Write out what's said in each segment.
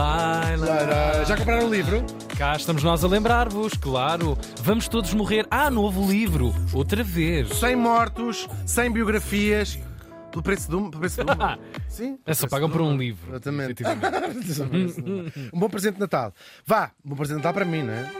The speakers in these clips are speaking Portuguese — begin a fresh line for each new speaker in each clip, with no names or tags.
Lai, lai.
Lara, Já compraram o livro?
Cá estamos nós a lembrar-vos, claro. Vamos todos morrer. Ah, novo livro. Outra vez.
Sem mortos, sem biografias, pelo preço de uma. Pelo preço de uma. Sim.
É só pagam por um livro.
Exatamente. um bom presente de Natal. Vá, um bom presente de Natal para mim, não é?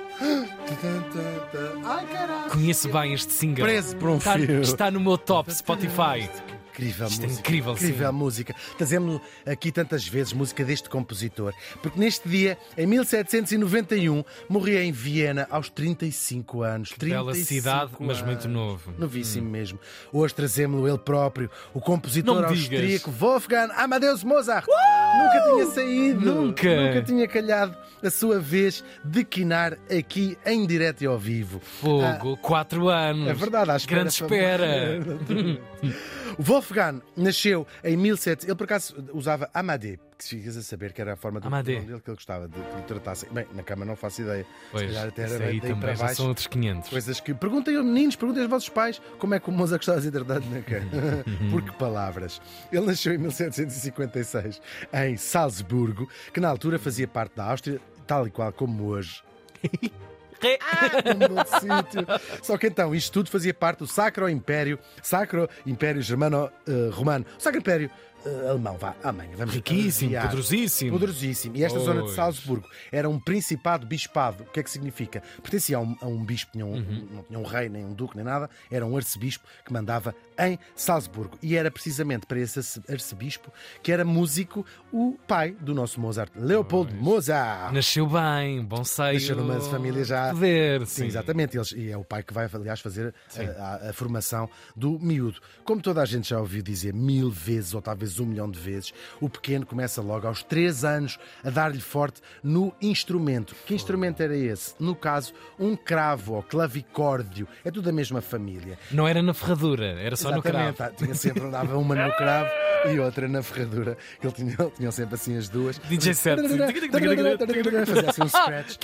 Ai, caralho.
Conheço bem este single.
Preso por um
está,
fio.
está no meu top Spotify.
Incrível
Isto é
música.
incrível, sim.
incrível música. Trazemos aqui tantas vezes música deste compositor, porque neste dia, em 1791, morria em Viena aos 35 anos.
Bela
35
cidade, mas
anos.
muito novo.
Novíssimo mesmo. Hoje trazemos-lo ele próprio, o compositor austríaco Wolfgang Amadeus Mozart. Nunca tinha saído.
Nunca.
Nunca tinha calhado a sua vez de quinar aqui em direto e ao vivo.
Fogo, quatro anos.
É verdade, à espera.
Grande espera.
O Wolfgang nasceu em 1700. Ele por acaso usava Amadé, que se ficas a saber que era a forma de
Amadé.
nome dele que ele gostava de que lhe tratassem. Bem, na cama não faço ideia.
Pois,
se calhar até era
aí
daí para
também já
baixo.
são outros 500.
Coisas que. Perguntem aos meninos, perguntem aos vossos pais como é que o Mozart gostava de ser tratado na cama. Por que palavras? Ele nasceu em 1756 em Salzburgo, que na altura fazia parte da Áustria, tal e qual como hoje. Um outro sítio. Só que então, isto tudo fazia parte do Sacro Império, Sacro Império Germano-Romano, Sacro Império eh, Alemão, vá, amanhã, vamos
Riquíssimo,
abreviar.
poderosíssimo.
Poderosíssimo. E esta zona de
Pois.
Salzburgo era um principado bispado. O que é que significa? Pertencia a um, a um bispo, tinha um-
Uhum.
não tinha um rei, nem um duque, nem nada. Era um arcebispo que mandava em Salzburgo. E era precisamente para esse arce- arcebispo que era músico o pai do nosso Mozart, Leopold Mozart.
Nasceu bem, bom seio.
Nasceu numa família já-
Poder,
Sim,
sim.
exatamente. Eles, e é o pai que vai, aliás, fazer a, a- a formação do miúdo. Como toda a gente já ouviu dizer mil vezes, ou talvez um milhão de vezes, o pequeno começa logo aos três anos a dar-lhe forte no instrumento. Que instrumento era esse? No caso, um cravo ou clavicórdio. É tudo da mesma família.
Não era na ferradura, era só no cravo.
Exatamente. Ah, Tinha sempre, andava uma no cravo e outra na ferradura. Ele tinha, ele tinha sempre assim as duas.
DJ set.
Fazia assim um scratch.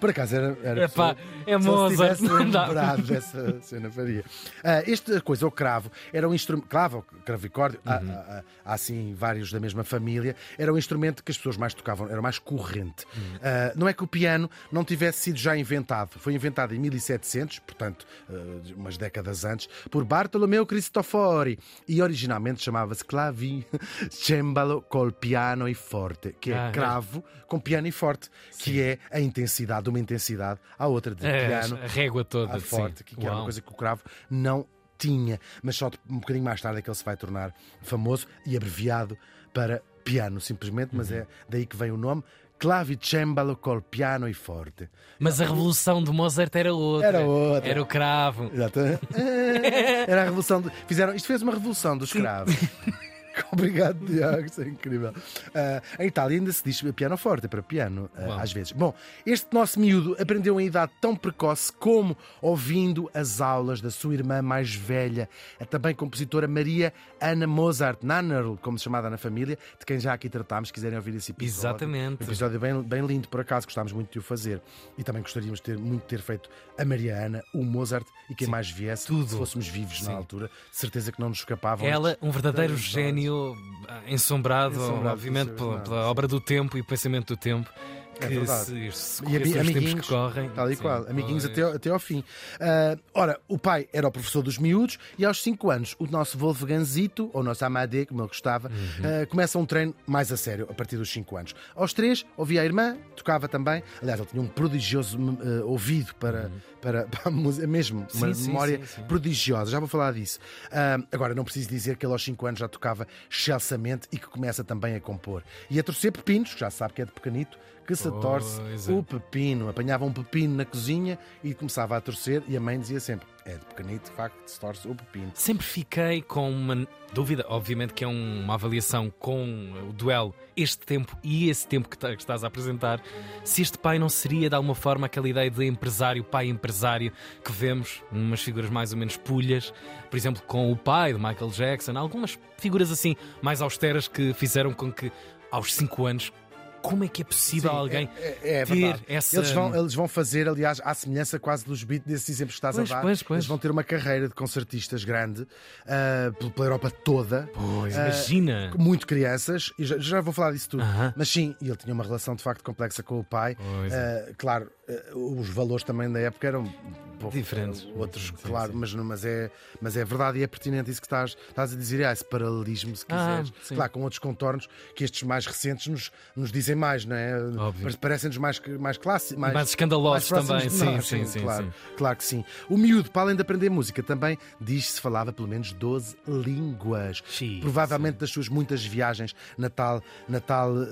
Por acaso era. era
Epá, é
se ele
Mozart,
tivesse lembrado dessa cena, faria. Ah, esta coisa, o cravo, era um instrumento. Claro, o cravicórdio, há,
Uhum.
há- há- há assim vários da mesma família, era um instrumento que as pessoas mais tocavam, era mais corrente.
Uhum.
Ah, não é que o piano não tivesse sido já inventado, foi inventado em 1700, portanto, ah, umas décadas antes, por Bartolomeu Cristofori e originalmente chamava-se clavi cembalo col piano e forte, que é
Ah, é.
cravo com piano e forte, que é a intensidade, uma intensidade à outra de
É,
piano
a régua toda.
forte,
sim.
que, que era uma coisa que o cravo não tinha, mas só de- um bocadinho mais tarde é que ele se vai tornar famoso e abreviado para piano, simplesmente, mas
Uhum.
é daí que vem o nome. Clavicembalo col piano e forte.
Mas a revolução do Mozart era outra.
Era outra.
Era o cravo.
Exatamente. Era a revolução. De... Fizeram... Isto fez uma revolução dos escravos. Obrigado, Tiago, isso é incrível. Ah, em Itália ainda se diz piano forte, é para piano,
Uau.
às vezes. Bom, este nosso miúdo aprendeu em idade tão precoce como ouvindo as aulas da sua irmã mais velha, a também compositora Maria Ana Mozart Nannerl, como se chamada na família, de quem já aqui tratámos, se quiserem ouvir esse episódio.
Exatamente.
Um episódio bem, bem lindo, por acaso, gostámos muito de o fazer. E também gostaríamos de ter, muito de ter feito a Maria Ana, o Mozart e quem mais viesse,
tudo.
se fôssemos vivos
Sim.
na altura, certeza que não nos escapavam.
Ela, um verdadeiro gênio ensombrado,
Ensombrado
obviamente, pela, pela obra do tempo e o pensamento do tempo.
É verdade.
se, se
E amiguinhos,
que correm.
Tal e
sim,
qual, amiguinhos
pois.
até, ao- até ao fim. Ah, ora, o pai era o professor dos miúdos e aos 5 anos o nosso Wolfgangzito, ou o nosso Amadé, como ele gostava,
Uhum.
ah, começa um treino mais a sério a partir dos 5 anos. Aos 3 ouvia a irmã, tocava também. Aliás, ele tinha um prodigioso ah, ouvido para, para, para a música, mesmo uma
Uhum. Sim,
memória
sim, sim.
prodigiosa. Já vou falar disso. Agora, não preciso dizer que ele aos 5 anos já tocava excelsamente e que começa também a compor. E a torcer pepinos, que já sabe que é de pequenito, que se torce
Pois é.
o pepino. Apanhava um pepino na cozinha e começava a torcer, e a mãe dizia sempre: é de pequenito, de facto, se torce o pepino.
Sempre fiquei com uma dúvida, obviamente que é um- uma avaliação com o duelo, este tempo e esse tempo que, que estás a apresentar, se este pai não seria de alguma forma aquela ideia de empresário, pai empresário, que vemos umas figuras mais ou menos pulhas, por exemplo, com o pai de Michael Jackson, algumas figuras assim mais austeras que fizeram com que aos 5 anos como é que é possível
Sim,
alguém
é, é, é
ter
verdade.
essa.
Eles vão, eles vão fazer, aliás, à semelhança quase dos beats desses exemplos que estás
Pois,
a dar.
pois, pois.
Eles vão ter uma carreira de concertistas grande ah, pela- Europa toda.
Pois,
Ah,
imagina.
Muito crianças, e já, já vou falar disso tudo.
Aham.
Mas sim, ele tinha uma relação de facto complexa com o pai.
Pois
Ah, claro, os valores também da época eram um pouco,
Diferentes.
ah, outros,
Sim,
claro,
sim.
Mas, mas, é, mas é verdade e é pertinente isso que estás, estás a dizer. Há esse paralelismo, se
Ah,
quiseres.
sim.
claro, com outros contornos que estes mais recentes nos, nos dizem mais, não é?
Óbvio.
Parecem-nos mais, mais clássicos.
Mais escandalosos
mais
também, sim,
nós,
sim, sim,
claro,
sim.
claro que sim. O miúdo, para além de aprender música, também diz-se falava pelo menos 12 línguas.
Xiii,
Provavelmente das suas muitas viagens na tal, na tal eh,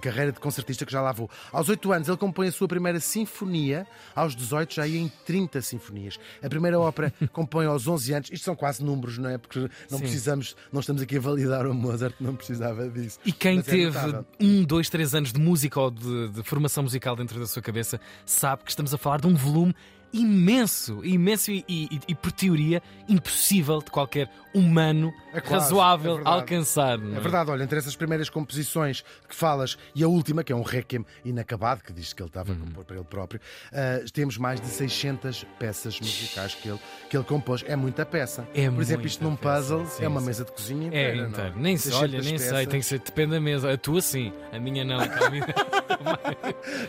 carreira de concertista que já lá vou. Aos 8 anos, ele compõe a sua primeira sinfonia, aos 18 já ia em 30 sinfonias. A primeira ópera compõe aos 11 anos, isto são quase números, não é? Porque não
Sim.
precisamos, não estamos aqui a validar o Mozart, não precisava disso.
E quem
Mas é
teve
notável.
um, dois, três anos de música ou de, de formação musical dentro da sua cabeça sabe que estamos a falar de um volume imenso, imenso e, e- e, por teoria impossível de qualquer humano
É quase,
razoável
é
alcançar. não
É verdade, olha, entre essas primeiras composições que falas e a última, que é um requiem inacabado, que diz que ele estava a compor para ele próprio, ah, temos mais de 600 peças musicais que ele, que ele compôs. É muita peça.
É
Por exemplo, isto num
peça,
puzzle
sim,
é uma
sim.
mesa de cozinha
É
inteira. não
inteiro. Nem sei, olha,
600
nem sei,
peças.
tem que ser, depende da mesa. A tua sim, a minha não. a minha-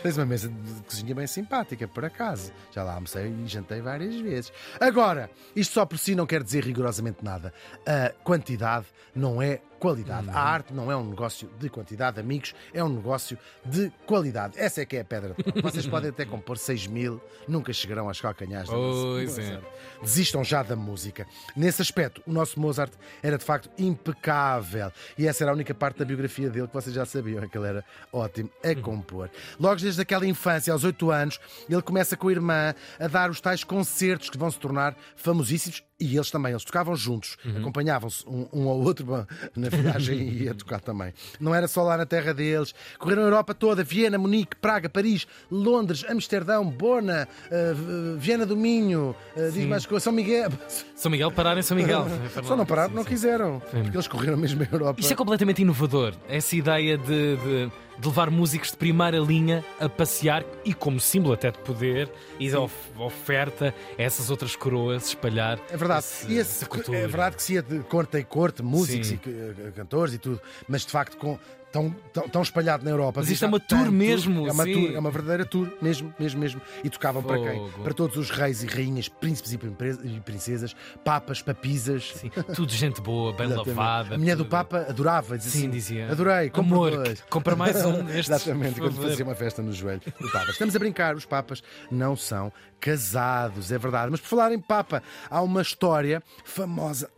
Tens uma mesa de cozinha bem simpática, por acaso. Já lá almocei e jantei várias vezes. Agora, isto só por si não quer dizer rigorosamente nada. A quantidade não é qualidade. A arte não é um negócio de quantidade, amigos, é um negócio de qualidade. Essa é que é a pedra. de toque. Vocês podem até compor 6 mil, nunca chegarão aos calcanhares da
Pois é.
Mozart. Desistam já da música. Nesse aspecto, o nosso Mozart era de facto impecável. E essa era a única parte da biografia dele que vocês já sabiam, é que ele era ótimo a compor. Logo desde aquela infância, aos 8 anos, ele começa com a irmã a dar os tais concertos que vão se tornar famosíssimos. E eles também, eles tocavam juntos, acompanhavam-se um, um ao outro na viagem e ia tocar também. Não era só lá na terra deles, correram a Europa toda: Viena, Munique, Praga, Paris, Londres, Amsterdão, Bona, eh, Viena do Minho, eh, diz mais coisa, São Miguel.
São Miguel, parar em São Miguel.
Só não pararam,
Sim,
não
sim.
quiseram, porque eles correram mesmo a Europa.
Isto é completamente inovador. Essa ideia de, de- de levar músicos de primeira linha a passear e como símbolo até de poder e de of- oferta a essas outras coroas espalhar.
É verdade.
esse-
esse- é verdade que se ia de corte em corte, músicos
Sim.
e eh, cantores e tudo, mas de facto com. Tão, tão, tão espalhado na Europa.
Mas isto é uma tour
tanto-
mesmo,
É uma
sim.
tour, é uma verdadeira tour, mesmo, mesmo, mesmo. E tocavam para quem?
Fogo.
Para todos os reis e rainhas, príncipes e princesas, papas, papisas.
Sim, tudo gente boa, bem lavada.
A mulher do
tudo.
Papa adorava, dizia
Sim,
assim,
dizia.
Adorei,
Amor,
dois.
compra mais um destes.
Exatamente, quando fazia uma festa no joelho do Papa. Estamos a brincar, os Papas não são casados, é verdade. Mas por falar em Papa, há uma história famosa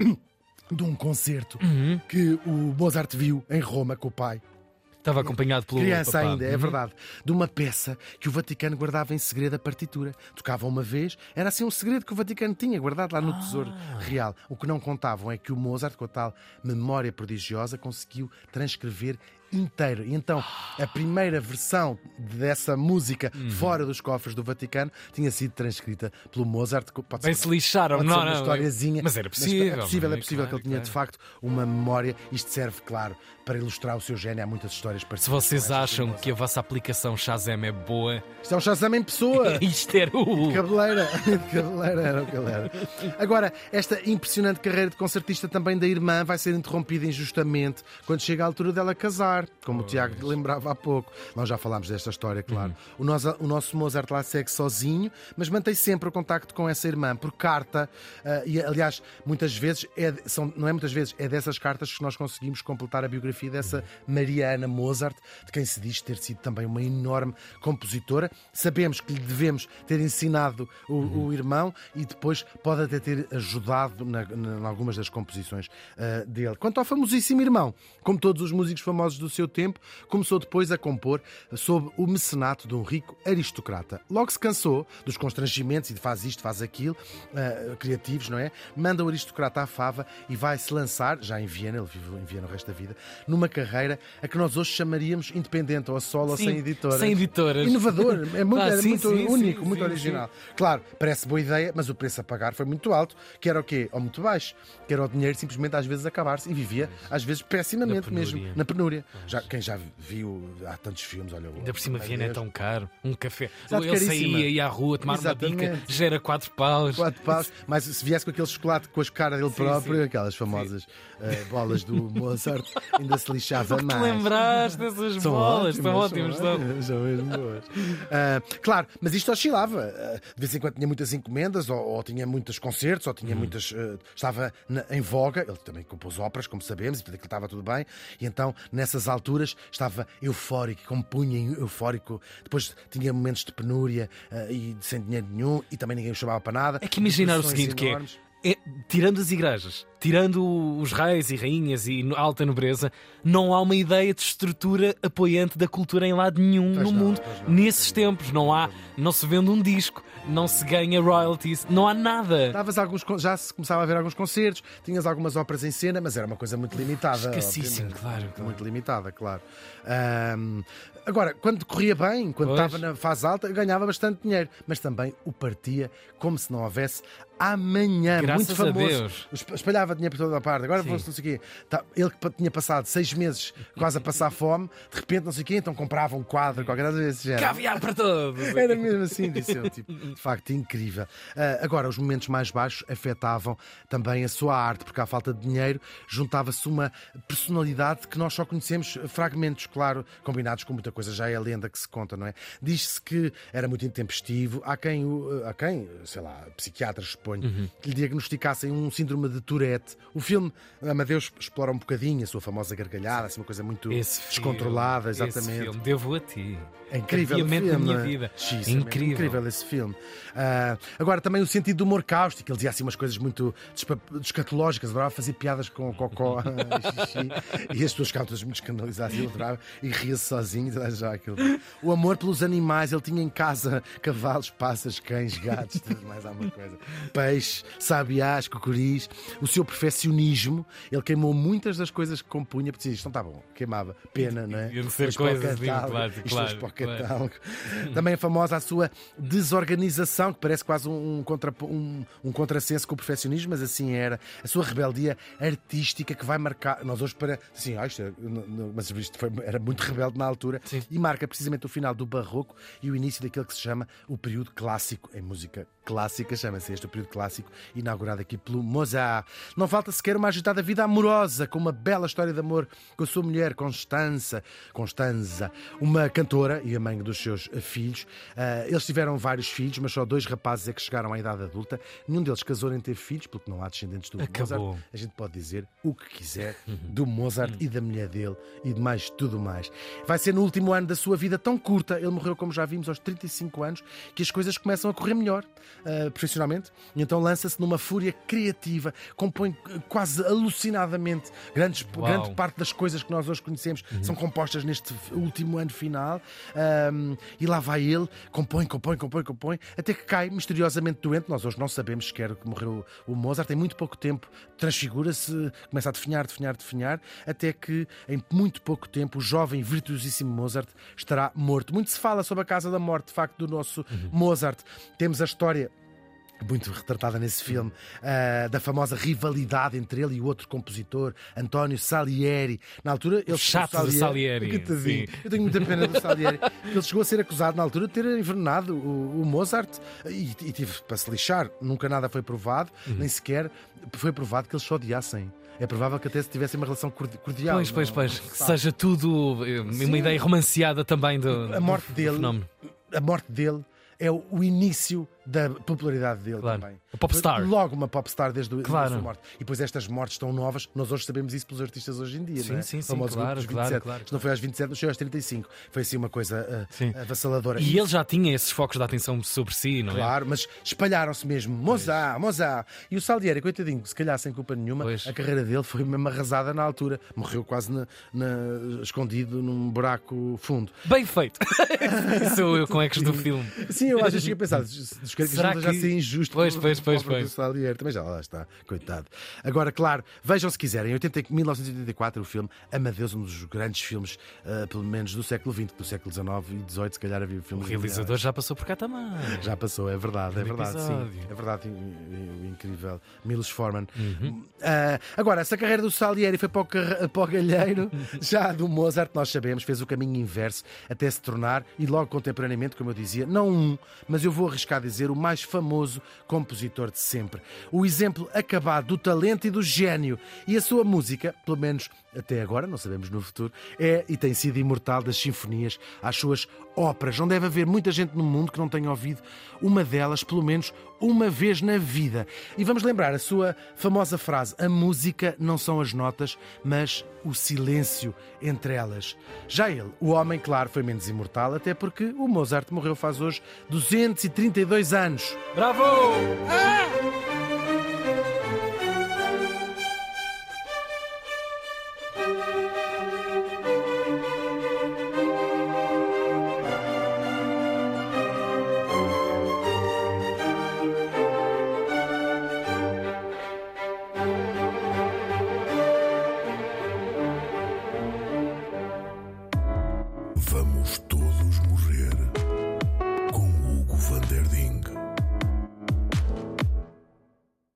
de um concerto
Uhum.
que o Mozart viu em Roma com o pai.
Estava acompanhado pelo
Criança
papá.
ainda, é
Uhum.
verdade. De uma peça que o Vaticano guardava em segredo a partitura. Tocava uma vez, era assim um segredo que o Vaticano tinha guardado lá no Tesouro
Ah.
Real. O que não contavam é que o Mozart, com a tal memória prodigiosa, conseguiu transcrever inteiro. E então, a primeira versão dessa música
Uhum.
fora dos cofres do Vaticano tinha sido transcrita pelo Mozart. Pode
Bem
ser
se lixaram,
Pode
não,
ser uma
não.
historiazinha.
Mas era possível.
é possível, é possível que ele
Claro,
tinha de
claro.
facto uma memória. Isto serve, claro, para ilustrar o seu gênio. Há muitas histórias
Se
parecidas.
vocês
estas do
acham que a vossa aplicação Shazam é boa,
Isto é um Shazam em pessoa.
isto era o.
Cabeleira, cabeleira era o que era. Agora, esta impressionante carreira de concertista também da irmã vai ser interrompida injustamente quando chega a altura dela casar, como o Tiago lembrava há pouco. Nós já falámos desta história, claro. O, nosso, o nosso Mozart lá segue sozinho, mas mantém sempre o contacto com essa irmã por carta. ah, e, aliás, muitas vezes, é, são, não é muitas vezes, é dessas cartas que nós conseguimos completar a biografia dessa Maria Ana Mozart, de quem se diz ter sido também uma enorme compositora. Sabemos que lhe devemos ter ensinado o, o irmão e depois pode até ter ajudado em algumas das composições ah, dele. Quanto ao famosíssimo irmão, como todos os músicos famosos do seu tempo, começou depois a compor sob o mecenato de um rico aristocrata. Logo se cansou dos constrangimentos e de faz isto, faz aquilo, ah, criativos, não é? Manda o aristocrata à fava e vai se lançar, já em Viena, ele viveu em Viena o resto da vida, numa carreira a que nós hoje chamaríamos independente, ou a solo, ou
Sim,
sem editoras.
sem editoras.
Inovador, é muito,
Ah, sim,
muito
sim,
único, muito original. Claro, parece boa ideia, mas o preço a pagar foi muito alto, que era o quê? Ou muito baixo, que era o dinheiro simplesmente às vezes acabar-se e vivia, às vezes pessimamente
Na
mesmo, na penúria. Já, quem já viu, há tantos filmes, olha.
Ainda por cima, Viena é tão caro. Um café.
Exato,
Ele
caríssima.
saía, ia à rua tomar uma dica,
Exatamente.
gera quatro paus.
Quatro paus, mas se viesse com aquele chocolate com as caras dele
Sim,
próprio,
sim.
aquelas famosas eh, bolas do Mozart, ainda se lixava
Tu
mais.
lembraste dessas bolas? São ótimas.
são
são.
ótimas, são mesmo boas. Ah, claro, mas isto oscilava. Ah, de vez em quando tinha muitas encomendas, ou, ou tinha muitos concertos, ou tinha muitas. ah, estava na- em voga. Ele também compôs óperas, como sabemos, e portanto estava tudo bem. E então, nessas alturas, estava eufórico, compunha eufórico. Depois tinha momentos de penúria ah, e sem dinheiro nenhum, e também ninguém o chamava para nada.
É que imaginar o seguinte: que é, é, tirando as igrejas, tirando os reis e rainhas e alta nobreza, não há uma ideia de estrutura apoiante da cultura em lado nenhum
Pois
no
não,
mundo. Nesses tempos, não há, não se vende um disco, não se ganha royalties, não há nada.
Davas alguns, já se começava a ver alguns concertos, tinhas algumas óperas em cena, mas era uma coisa muito limitada.
Escassíssimo, claro, claro.
Muito limitada, claro. Ahm, agora, quando corria bem, quando
Pois.
estava na fase alta, ganhava bastante dinheiro, mas também o partia como se não houvesse amanhã.
Graças
muito
a
famoso.
Deus.
Espalhava dinheiro por toda a parte. Agora fosse não sei o quê. Tá, ele que tinha passado seis meses quase a passar fome, de repente não sei o quê, então comprava um quadro, qualquer coisa desse género.
Caviar para todos.
Era mesmo assim, disse eu. Tipo, de facto, incrível. Ah, agora, os momentos mais baixos afetavam também a sua arte, porque à falta de dinheiro juntava-se uma personalidade que nós só conhecemos fragmentos, claro, combinados com muita coisa. Já é a lenda que se conta, não é? Diz-se que era muito intempestivo. Há quem, o- há quem sei lá, psiquiatras, suponho, que lhe diagnosticassem um síndrome de Tourette. O filme Amadeus explora um bocadinho a sua famosa gargalhada, assim, uma coisa muito
Esse filme,
descontrolada,
esse
exatamente.
filme, devo a ti.
É incrível o filme.
da minha
é?
vida.
Xis,
É
é
incrível.
incrível esse filme. Ah, agora, também o sentido do humor cáustico. Ele dizia assim umas coisas muito descatológicas. Adorava fazer piadas com o cocó e. E as pessoas ficavam muito escandalizadas. E ele adorava e ria-se sozinho. já aquilo. O amor pelos animais. Ele tinha em casa cavalos, passas, cães, gatos, mais alguma coisa. Peixes, sabiás, cocoris. O seu perfeccionismo. Ele queimou muitas das coisas que compunha. Porque dizia, isto não está bom. Queimava. Pena, não é?
Iam ser
o
coisas, sim, claro,
isto
claro, claro.
Também é famosa a sua desorganização, que parece quase um, contra, um, um contrassenso com o perfeccionismo, mas assim era. A sua rebeldia artística que vai marcar. Nós hoje para. Sim, ah, isto é- mas isto foi- era muito rebelde na altura
Sim.
e marca precisamente o final do Barroco e o início daquele que se chama o período clássico em música clássica, chama-se este o período clássico, inaugurado aqui pelo Mozart. Não falta sequer uma agitada vida amorosa, com uma bela história de amor com a sua mulher, Constança, Constanza, uma cantora e a mãe dos seus filhos. Ah, eles tiveram vários filhos, mas só dois rapazes é que chegaram à idade adulta. Nenhum deles casou nem teve filhos, porque não há descendentes do
Acabou.
Mozart. A gente pode dizer o que quiser do Mozart e da mulher dele e de mais tudo mais. Vai ser no último ano da sua vida tão curta, ele morreu, como já vimos, aos 35 anos, que as coisas começam a correr melhor ah, profissionalmente. E então lança-se numa fúria criativa, compõe eh, quase alucinadamente grandes,
Uau.
grande parte das coisas que nós hoje conhecemos são compostas neste último ano final. Ahm, e lá vai ele, compõe, compõe, compõe, compõe, até que cai misteriosamente doente. Nós hoje não sabemos sequer que morreu o Mozart, tem muito pouco tempo, transfigura-se, começa a definhar, definhar, definhar, até que em muito pouco tempo o jovem virtuosíssimo Mozart estará morto. Muito se fala sobre a casa da morte, de facto, do nosso Mozart. Temos a história muito retratada nesse filme, ah, da famosa rivalidade entre ele e o outro compositor, António Salieri. Na altura, ele
chato
o
do Salieri,
Coitadinho.
sim.
Eu tenho muita pena do Salieri. Ele chegou a ser acusado na altura de ter envenenado o, o Mozart e, e tive para se lixar. Nunca nada foi provado,
Uhum.
nem sequer foi provado que eles se odiassem. É provável que até se tivessem uma relação cordi- cordial.
Pois, pois,
não-
pois. Que seja tudo eh, uma
Sim.
ideia romanceada também do,
A morte
do
dele-
fenómeno.
a morte dele é o início da popularidade dele
Claro.
também.
A popstar.
Logo uma popstar desde
Claro.
da sua morte. E depois estas mortes tão novas, nós hoje sabemos isso pelos artistas hoje em dia,
Sim,
não é?
sim, sim,
famoso
claro,
dos
claro,
27.
claro,
Isto não foi aos 27, não chegou aos 35. Foi assim uma coisa
Sim.
avassaladora.
E ele já tinha esses focos de atenção sobre si, não é?
Claro, mas espalharam-se mesmo. Mozart, Mozart. E o Salieri, coitadinho, se calhar sem culpa nenhuma,
Pois.
a carreira dele foi mesmo arrasada na altura. Morreu quase na- na- escondido num buraco fundo.
Bem feito! Sou eu com ecos do filme.
Sim, eu às vezes fico a Quero que
Será
isto não seja
que-
assim injusto.
Pois, pois, pois, pois.
Salieri. Também já lá está, coitado. Agora, claro, vejam se quiserem, em 80 1984, o filme Amadeus, um dos grandes filmes, ah, pelo menos do século XX, do século XIX e XVIII, se calhar havia
O
filmes.
realizador já passou por cá também.
Já passou, é verdade, é verdade,
episódio.
sim. É verdade, in- in- incrível. Milos Forman.
Uhum.
Ah, agora, se a carreira do Salieri foi para o, carre- para o galheiro, já a do Mozart, nós sabemos, fez o caminho inverso até se tornar, e logo contemporaneamente, como eu dizia, não um, mas eu vou arriscar dizer o mais famoso compositor de sempre. O exemplo acabado do talento e do gênio. E a sua música, pelo menos até agora, não sabemos no futuro, é e tem sido imortal das sinfonias às suas óperas. Não deve haver muita gente no mundo que não tenha ouvido uma delas, pelo menos uma vez na vida. E vamos lembrar a sua famosa frase: a música não são as notas, mas o silêncio entre elas. Já ele, o homem, claro, foi menos imortal, até porque o Mozart morreu faz hoje 232 anos.
Bravo!
Vamos